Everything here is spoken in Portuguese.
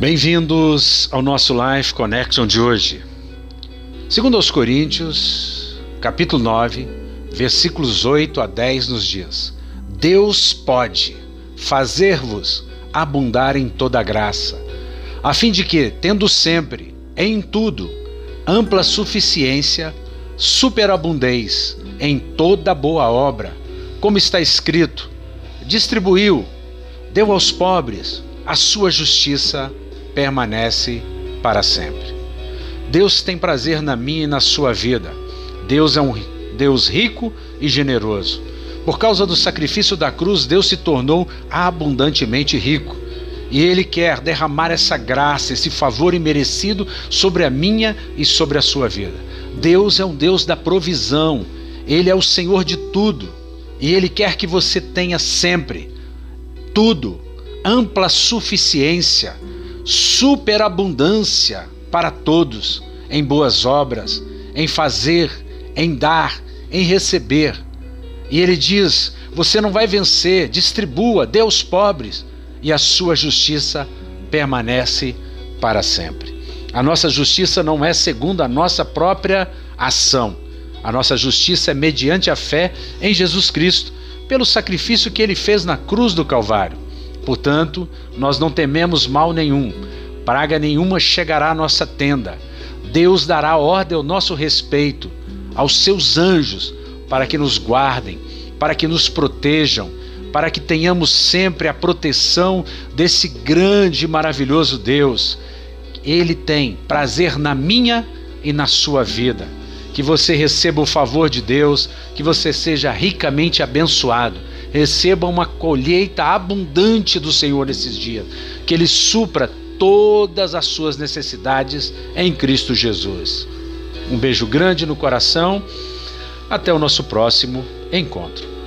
Bem-vindos ao nosso Life Connection de hoje. Segundo aos Coríntios, capítulo 9, versículos 8 a 10 nos diz: Deus pode fazer-vos abundar em toda graça, a fim de que, tendo sempre, em tudo, ampla suficiência, superabundez em toda boa obra, como está escrito: distribuiu, deu aos pobres, a sua justiça permanece para sempre. Deus tem prazer na minha e na sua vida. Deus é um Deus rico e generoso. Por causa do sacrifício da cruz, Deus se tornou abundantemente rico. E Ele quer derramar essa graça, esse favor imerecido sobre a minha e sobre a sua vida. Deus é um Deus da provisão, Ele é o Senhor de tudo. E Ele quer que você tenha sempre tudo, ampla suficiência superabundância para todos em boas obras, em fazer, em dar, em receber. E ele diz: Você não vai vencer, distribua, dê aos pobres, e a sua justiça permanece para sempre. A nossa justiça não é segundo a nossa própria ação. A nossa justiça é mediante a fé em Jesus Cristo, pelo sacrifício que ele fez na cruz do Calvário. Portanto, nós não tememos mal nenhum, praga nenhuma chegará à nossa tenda. Deus dará ordem ao nosso respeito, aos seus anjos, para que nos guardem, para que nos protejam, para que tenhamos sempre a proteção desse grande e maravilhoso Deus. Ele tem prazer na minha e na sua vida. Que você receba o favor de Deus, que você seja ricamente abençoado receba uma colheita abundante do Senhor nesses dias, que Ele supra todas as suas necessidades em Cristo Jesus. Um beijo grande no coração, até o nosso próximo encontro.